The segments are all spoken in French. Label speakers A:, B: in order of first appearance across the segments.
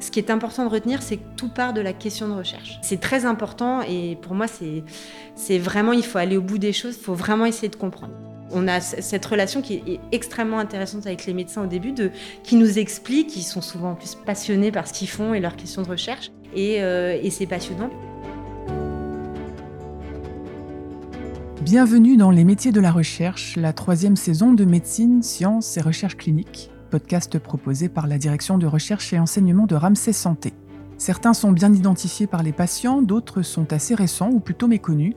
A: Ce qui est important de retenir, c'est que tout part de la question de recherche. C'est très important et pour moi, c'est vraiment, il faut aller au bout des choses, il faut vraiment essayer de comprendre. On a cette relation qui est extrêmement intéressante avec les médecins au début, qui nous expliquent, qui sont souvent en plus passionnés par ce qu'ils font et leurs questions de recherche. Et, euh, et c'est passionnant.
B: Bienvenue dans Les métiers de la recherche, la troisième saison de médecine, sciences et recherche clinique podcast proposé par la direction de recherche et enseignement de Ramsey Santé. Certains sont bien identifiés par les patients, d'autres sont assez récents ou plutôt méconnus.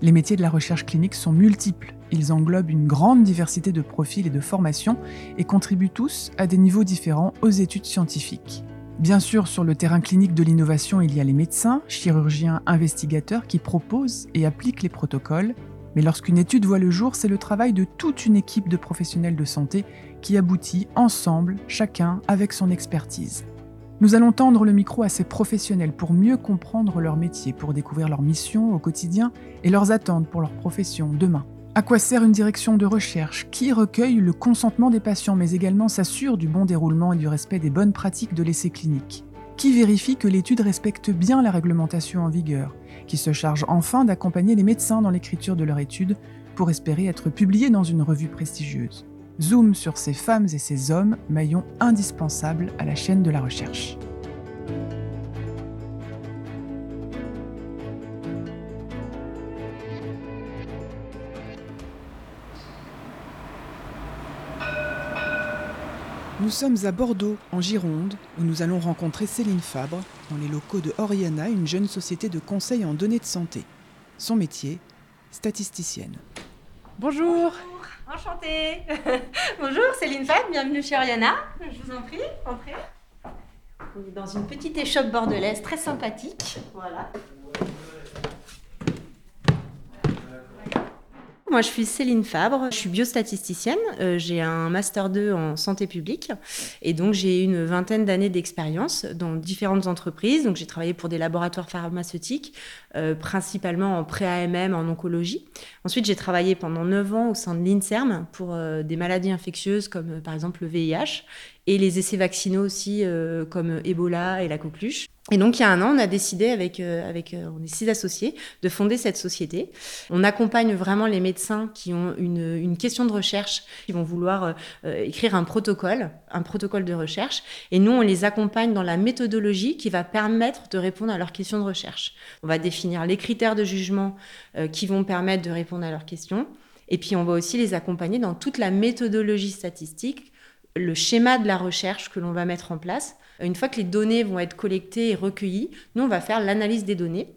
B: Les métiers de la recherche clinique sont multiples. Ils englobent une grande diversité de profils et de formations et contribuent tous à des niveaux différents aux études scientifiques. Bien sûr, sur le terrain clinique de l'innovation, il y a les médecins, chirurgiens, investigateurs qui proposent et appliquent les protocoles, mais lorsqu'une étude voit le jour, c'est le travail de toute une équipe de professionnels de santé qui aboutit ensemble, chacun avec son expertise. Nous allons tendre le micro à ces professionnels pour mieux comprendre leur métier, pour découvrir leur mission au quotidien et leurs attentes pour leur profession demain. À quoi sert une direction de recherche Qui recueille le consentement des patients mais également s'assure du bon déroulement et du respect des bonnes pratiques de l'essai clinique? Qui vérifie que l'étude respecte bien la réglementation en vigueur? Qui se charge enfin d'accompagner les médecins dans l'écriture de leur étude pour espérer être publiée dans une revue prestigieuse? Zoom sur ces femmes et ces hommes, maillons indispensables à la chaîne de la recherche. Nous sommes à Bordeaux, en Gironde, où nous allons rencontrer Céline Fabre, dans les locaux de Oriana, une jeune société de conseil en données de santé. Son métier, statisticienne. Bonjour
A: Enchantée Bonjour, Céline Fab, bienvenue chez Oriana. Je vous en prie, entrez. On est dans une petite échoppe bordelaise très sympathique. Voilà. Moi, je suis Céline Fabre, je suis biostatisticienne, euh, j'ai un master 2 en santé publique et donc j'ai une vingtaine d'années d'expérience dans différentes entreprises. Donc j'ai travaillé pour des laboratoires pharmaceutiques, euh, principalement en pré-AMM, en oncologie. Ensuite, j'ai travaillé pendant 9 ans au sein de l'INSERM pour euh, des maladies infectieuses comme par exemple le VIH et les essais vaccinaux aussi comme Ebola et la coqueluche. Et donc, il y a un an, on a décidé avec, euh, avec euh, on est six associés, de fonder cette société. On accompagne vraiment les médecins qui ont une, une question de recherche, qui vont vouloir euh, écrire un protocole, un protocole de recherche. Et nous, on les accompagne dans la méthodologie qui va permettre de répondre à leurs questions de recherche. On va définir les critères de jugement qui vont permettre de répondre à leurs questions. Et puis, on va aussi les accompagner dans toute la méthodologie statistique, le schéma de la recherche que l'on va mettre en place une fois que les données vont être collectées et recueillies, nous, on va faire l'analyse des données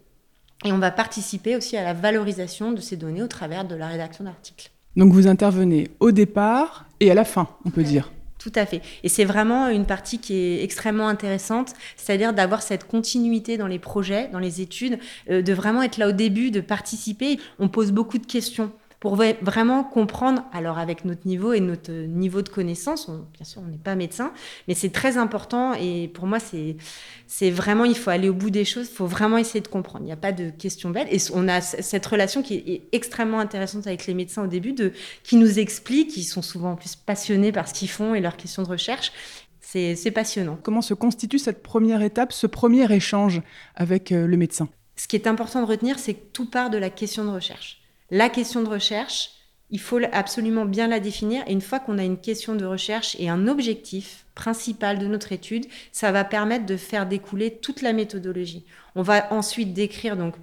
A: et on va participer aussi à la valorisation de ces données au travers de la rédaction d'articles.
B: Donc vous intervenez au départ et à la fin, on peut dire.
A: Tout à fait. Et c'est vraiment une partie qui est extrêmement intéressante, c'est-à-dire d'avoir cette continuité dans les projets, dans les études, euh, de vraiment être là au début, de participer. On pose beaucoup de questions pour vraiment comprendre, alors avec notre niveau et notre niveau de connaissance, bien sûr on n'est pas médecin, mais c'est très important et pour moi c'est vraiment, il faut aller au bout des choses, il faut vraiment essayer de comprendre, il n'y a pas de questions belles et on a cette relation qui est extrêmement intéressante avec les médecins au début, de, qui nous expliquent, qui sont souvent en plus passionnés par ce qu'ils font et leurs questions de recherche c'est passionnant.
B: Comment se constitue cette première étape, ce premier échange avec euh, le médecin?
A: Ce qui est important de retenir, c'est que tout part de la question de recherche. La question de recherche, il faut absolument bien la définir. Et une fois qu'on a une question de recherche et un objectif principal de notre étude, ça va permettre de faire découler toute la méthodologie. On va ensuite décrire donc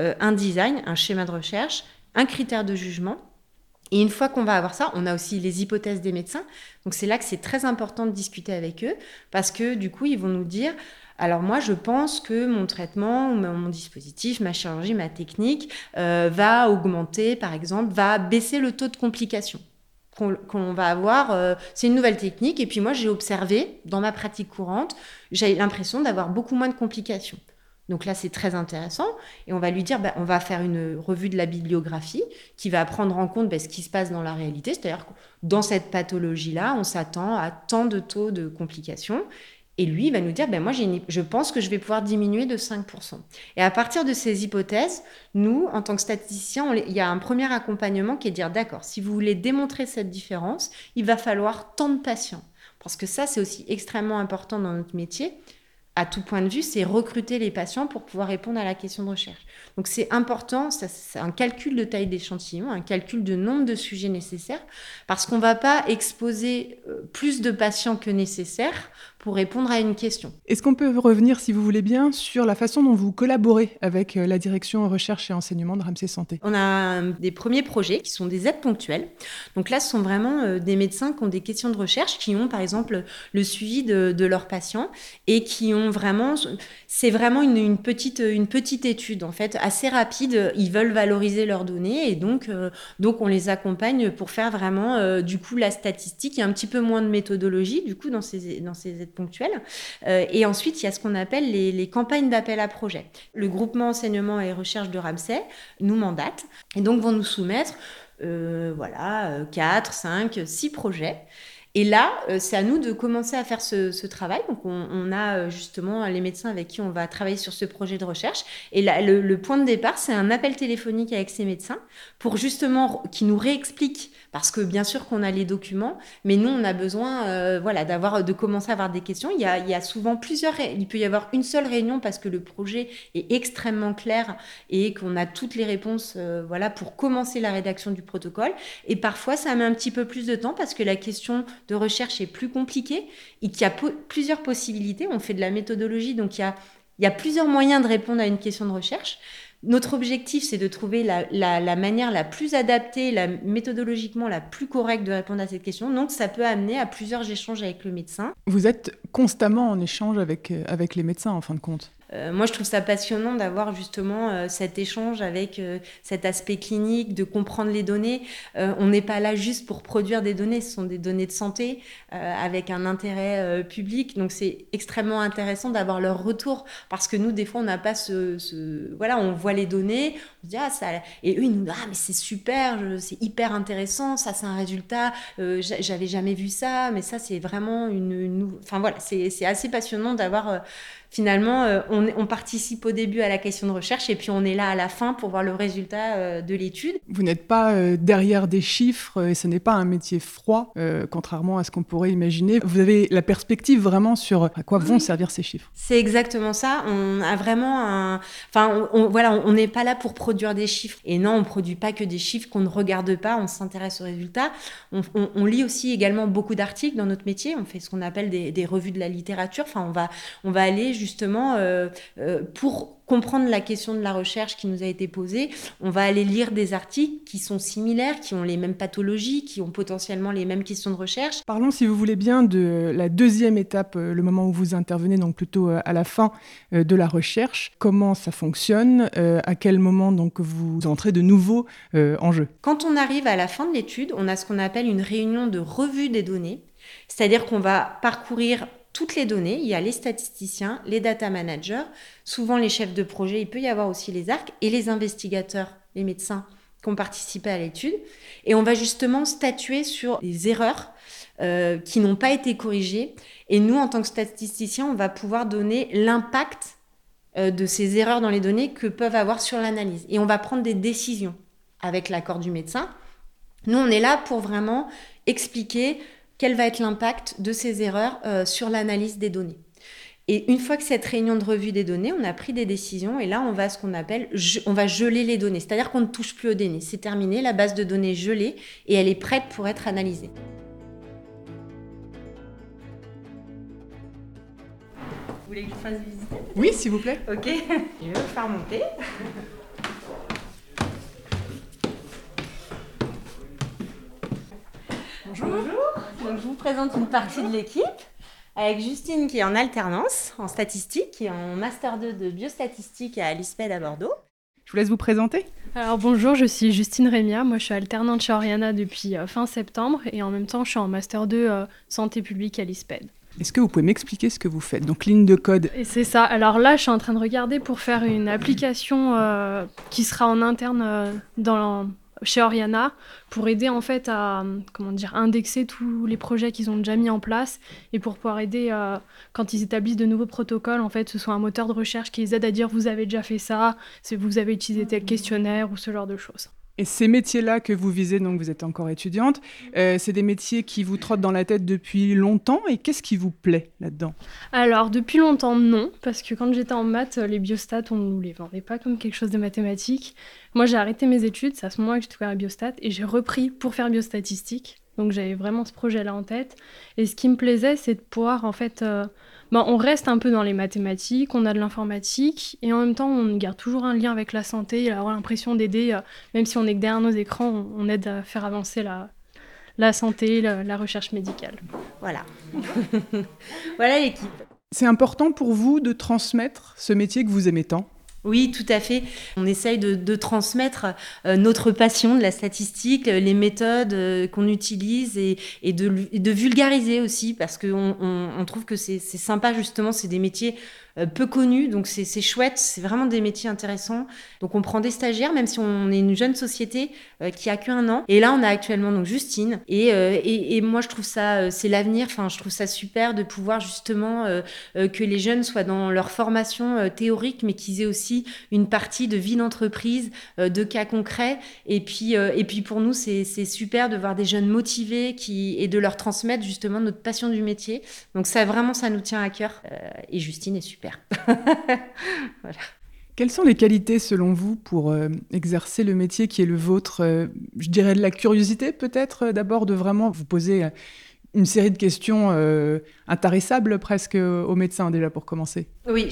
A: euh, un design, un schéma de recherche, un critère de jugement. Et une fois qu'on va avoir ça, on a aussi les hypothèses des médecins. Donc c'est là que c'est très important de discuter avec eux parce que du coup, ils vont nous dire alors moi, je pense que mon traitement, mon dispositif, ma chirurgie, ma technique euh, va augmenter, par exemple, va baisser le taux de complications qu'on va avoir. Euh, c'est une nouvelle technique. Et puis moi, j'ai observé dans ma pratique courante, j'ai l'impression d'avoir beaucoup moins de complications. Donc là, c'est très intéressant. Et on va lui dire, bah, on va faire une revue de la bibliographie qui va prendre en compte bah, ce qui se passe dans la réalité. C'est-à-dire que dans cette pathologie-là, on s'attend à tant de taux de complications. Et lui, il va nous dire, ben moi, je pense que je vais pouvoir diminuer de 5%. Et à partir de ces hypothèses, nous, en tant que statisticiens, il y a un premier accompagnement qui est de dire, d'accord, si vous voulez démontrer cette différence, il va falloir tant de patients. Parce que ça, c'est aussi extrêmement important dans notre métier. à tout point de vue, c'est recruter les patients pour pouvoir répondre à la question de recherche. Donc c'est important, c'est un calcul de taille d'échantillon, un calcul de nombre de sujets nécessaires, parce qu'on ne va pas exposer euh, plus de patients que nécessaire pour répondre à une question.
B: Est-ce qu'on peut revenir, si vous voulez bien, sur la façon dont vous collaborez avec euh, la direction recherche et enseignement de Ramsey Santé?
A: On a des premiers projets qui sont des aides ponctuelles. Donc là, ce sont vraiment euh, des médecins qui ont des questions de recherche, qui ont par exemple le suivi de, leurs patients et qui ont vraiment, c'est vraiment une, petite, une petite étude en fait, assez rapide. Ils veulent valoriser leurs données et donc, euh, donc on les accompagne pour faire vraiment du coup la statistique. Il y a un petit peu moins de méthodologie du coup dans ces, dans ces aides ponctuelle. Euh, et ensuite, il y a ce qu'on appelle les, campagnes d'appel à projet. Le groupement enseignement et recherche de Ramsay nous mandate et donc vont nous soumettre euh, voilà, 4, 5, 6 projets. Et là, euh, c'est à nous de commencer à faire ce, travail. Donc, on, a justement les médecins avec qui on va travailler sur ce projet de recherche. Et là, le, le point de départ, c'est un appel téléphonique avec ces médecins pour justement qui nous réexpliquent parce que bien sûr qu'on a les documents, mais nous, on a besoin euh, voilà, d'avoir, de commencer à avoir des questions. Il y, a, il y a souvent plusieurs, il peut y avoir une seule réunion parce que le projet est extrêmement clair et qu'on a toutes les réponses euh, voilà, pour commencer la rédaction du protocole. Et parfois, ça met un petit peu plus de temps parce que la question de recherche est plus compliquée et qu'il y a plusieurs possibilités. On fait de la méthodologie, donc il y a, plusieurs moyens de répondre à une question de recherche. Notre objectif, c'est de trouver la, manière la plus adaptée, la, méthodologiquement la plus correcte de répondre à cette question. Donc, ça peut amener à plusieurs échanges avec le médecin.
B: Vous êtes constamment en échange avec, euh, avec les médecins, en fin de compte
A: euh, moi, je trouve ça passionnant d'avoir justement euh, cet échange avec euh, cet aspect clinique, de comprendre les données. on n'est pas là juste pour produire des données, ce sont des données de santé avec un intérêt public. Donc, c'est extrêmement intéressant d'avoir leur retour parce que nous, des fois, on n'a pas ce, Voilà, on voit les données, on se dit, ah, ça. Et eux, ils nous disent, ah, mais c'est super, c'est hyper intéressant, ça, c'est un résultat, j'avais jamais vu ça, mais ça, c'est vraiment une, une. Enfin, voilà, c'est assez passionnant d'avoir finalement, euh, on, participe au début à la question de recherche et puis on est là à la fin pour voir le résultat euh, de l'étude.
B: Vous n'êtes pas euh, derrière des chiffres et ce n'est pas un métier froid, contrairement à ce qu'on pourrait imaginer. Vous avez la perspective vraiment sur à quoi vont servir ces chiffres.
A: C'est exactement ça. On a vraiment un. Enfin, on, voilà, on n'est pas là pour produire des chiffres. Et non, on ne produit pas que des chiffres qu'on ne regarde pas, on s'intéresse aux résultats. On, lit aussi également beaucoup d'articles dans notre métier. On fait ce qu'on appelle des, des, revues de la littérature. Enfin, on va, on va aller justement euh, euh, pour comprendre la question de la recherche qui nous a été posée, on va aller lire des articles qui sont similaires, qui ont les mêmes pathologies, qui ont potentiellement les mêmes questions de recherche.
B: Parlons, si vous voulez bien, de la deuxième étape, euh, le moment où vous intervenez, donc plutôt à la fin de la recherche. Comment ça fonctionne À quel moment donc vous entrez de nouveau en jeu?
A: Quand on arrive à la fin de l'étude, on a ce qu'on appelle une réunion de revue des données, c'est-à-dire qu'on va parcourir toutes les données. Il y a les statisticiens, les data managers, souvent les chefs de projet, il peut y avoir aussi les ARC et les investigateurs, les médecins qui ont participé à l'étude. Et on va justement statuer sur les erreurs euh, qui n'ont pas été corrigées. Et nous, en tant que statisticiens, on va pouvoir donner l'impact euh, de ces erreurs dans les données que peuvent avoir sur l'analyse. Et on va prendre des décisions avec l'accord du médecin. Nous, on est là pour vraiment expliquer quel va être l'impact de ces erreurs euh, sur l'analyse des données. Et une fois que cette réunion de revue des données, on a pris des décisions et là, on va ce qu'on appelle, on va geler les données. C'est-à-dire qu'on ne touche plus aux données. C'est terminé, la base de données gelée et elle est prête pour être analysée. Vous voulez que je fasse visiter
B: Oui, s'il vous plaît.
A: Ok, je vais faire monter. Bonjour. Donc, je vous présente une partie de l'équipe avec Justine qui est en alternance en statistique, qui est en master 2 de biostatistique à l'ISPED à Bordeaux.
B: Je vous laisse vous présenter.
C: Alors bonjour, je suis Justine Rémia. Moi, je suis alternante chez Oriana depuis euh, fin septembre et en même temps, je suis en master 2 euh, santé publique à l'ISPED.
B: Est-ce que vous pouvez m'expliquer ce que vous faites? Donc ligne de code.
C: Et c'est ça. Alors là, je suis en train de regarder pour faire une application euh, qui sera en interne dans chez Oriana pour aider en fait à comment dire indexer tous les projets qu'ils ont déjà mis en place et pour pouvoir aider euh, quand ils établissent de nouveaux protocoles en fait ce soit un moteur de recherche qui les aide à dire vous avez déjà fait ça, vous avez utilisé tel questionnaire ou ce genre de choses.
B: Et ces métiers-là que vous visez, donc vous êtes encore étudiante, euh, c'est des métiers qui vous trottent dans la tête depuis longtemps. Et qu'est-ce qui vous plaît là-dedans?
C: Alors, depuis longtemps, non. Parce que quand j'étais en maths, les biostats, on ne nous les vendait pas comme quelque chose de mathématique. Moi, j'ai arrêté mes études. C'est à ce moment-là que j'ai trouvé la biostat. Et j'ai repris pour faire biostatistique. Donc, j'avais vraiment ce projet-là en tête. Et ce qui me plaisait, c'est de pouvoir, en fait... Euh, bah, on reste un peu dans les mathématiques, on a de l'informatique, et en même temps, on garde toujours un lien avec la santé, et avoir l'impression d'aider, euh, même si on est que derrière nos écrans, on, aide à faire avancer la, la santé, la, recherche médicale.
A: Voilà. voilà l'équipe.
B: C'est important pour vous de transmettre ce métier que vous aimez tant?
A: Oui, tout à fait. On essaye de, transmettre euh, notre passion de la statistique, euh, les méthodes euh, qu'on utilise et, de, vulgariser aussi parce qu'on on trouve que c'est sympa justement, c'est des métiers peu connus, donc c'est chouette, c'est vraiment des métiers intéressants. Donc on prend des stagiaires, même si on est une jeune société qui a qu'un an. Et là, on a actuellement donc Justine. Et, et, et moi, je trouve ça, c'est l'avenir. Enfin, je trouve ça super de pouvoir justement que les jeunes soient dans leur formation théorique, mais qu'ils aient aussi une partie de vie d'entreprise, de cas concrets. Et puis, et puis pour nous, c'est super de voir des jeunes motivés qui, et de leur transmettre justement notre passion du métier. Donc ça, vraiment, ça nous tient à cœur. et Justine est super.
B: Quelles sont les qualités selon vous pour euh, exercer le métier qui est le vôtre? Euh, Je dirais de la curiosité peut-être, euh, d'abord de vraiment vous poser une série de questions euh, intarissables presque aux médecins déjà pour commencer.
A: Oui,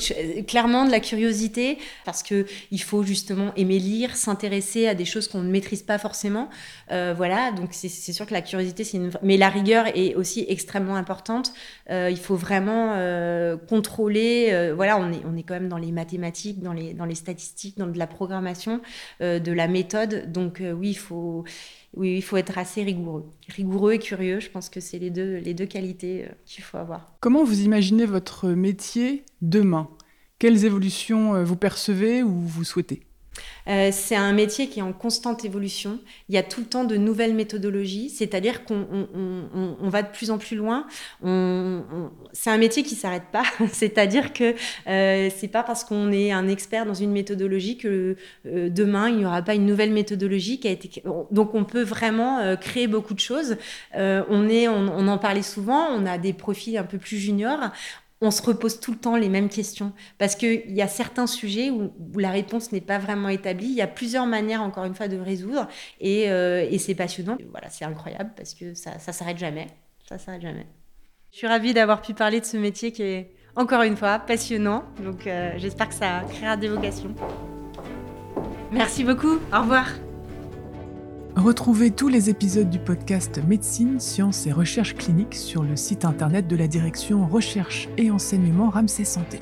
A: clairement de la curiosité parce que il faut justement aimer lire, s'intéresser à des choses qu'on ne maîtrise pas forcément. Euh, voilà, donc c'est sûr que la curiosité, c'est une... mais la rigueur est aussi extrêmement importante. Euh, il faut vraiment euh, contrôler. voilà, on est on est quand même dans les mathématiques, dans les dans les statistiques, dans de la programmation, de la méthode. Donc oui, il faut oui, il faut être assez rigoureux. Rigoureux et curieux, je pense que c'est les les deux qualités euh, qu'il faut avoir.
B: Comment vous imaginez votre métier demain? Quelles évolutions euh, vous percevez ou vous souhaitez?
A: Euh, c'est un métier qui est en constante évolution. Il y a tout le temps de nouvelles méthodologies, c'est-à-dire qu'on on, va de plus en plus loin. c'est un métier qui s'arrête pas, c'est-à-dire que euh, c'est pas parce qu'on est un expert dans une méthodologie que euh, demain il n'y aura pas une nouvelle méthodologie qui a été. Donc on peut vraiment euh, créer beaucoup de choses. on est, on, on en parlait souvent. On a des profils un peu plus juniors on se repose tout le temps les mêmes questions. Parce qu'il y a certains sujets où, la réponse n'est pas vraiment établie. Il y a plusieurs manières, encore une fois, de résoudre. Et, euh, c'est passionnant. voilà, c'est incroyable parce que ça ne s'arrête jamais. Ça s'arrête jamais. Je suis ravie d'avoir pu parler de ce métier qui est, encore une fois, passionnant. Donc euh, j'espère que ça créera des vocations. Merci beaucoup. Au revoir.
B: Retrouvez tous les épisodes du podcast Médecine, Sciences et Recherche cliniques sur le site internet de la direction Recherche et Enseignement Ramsey Santé.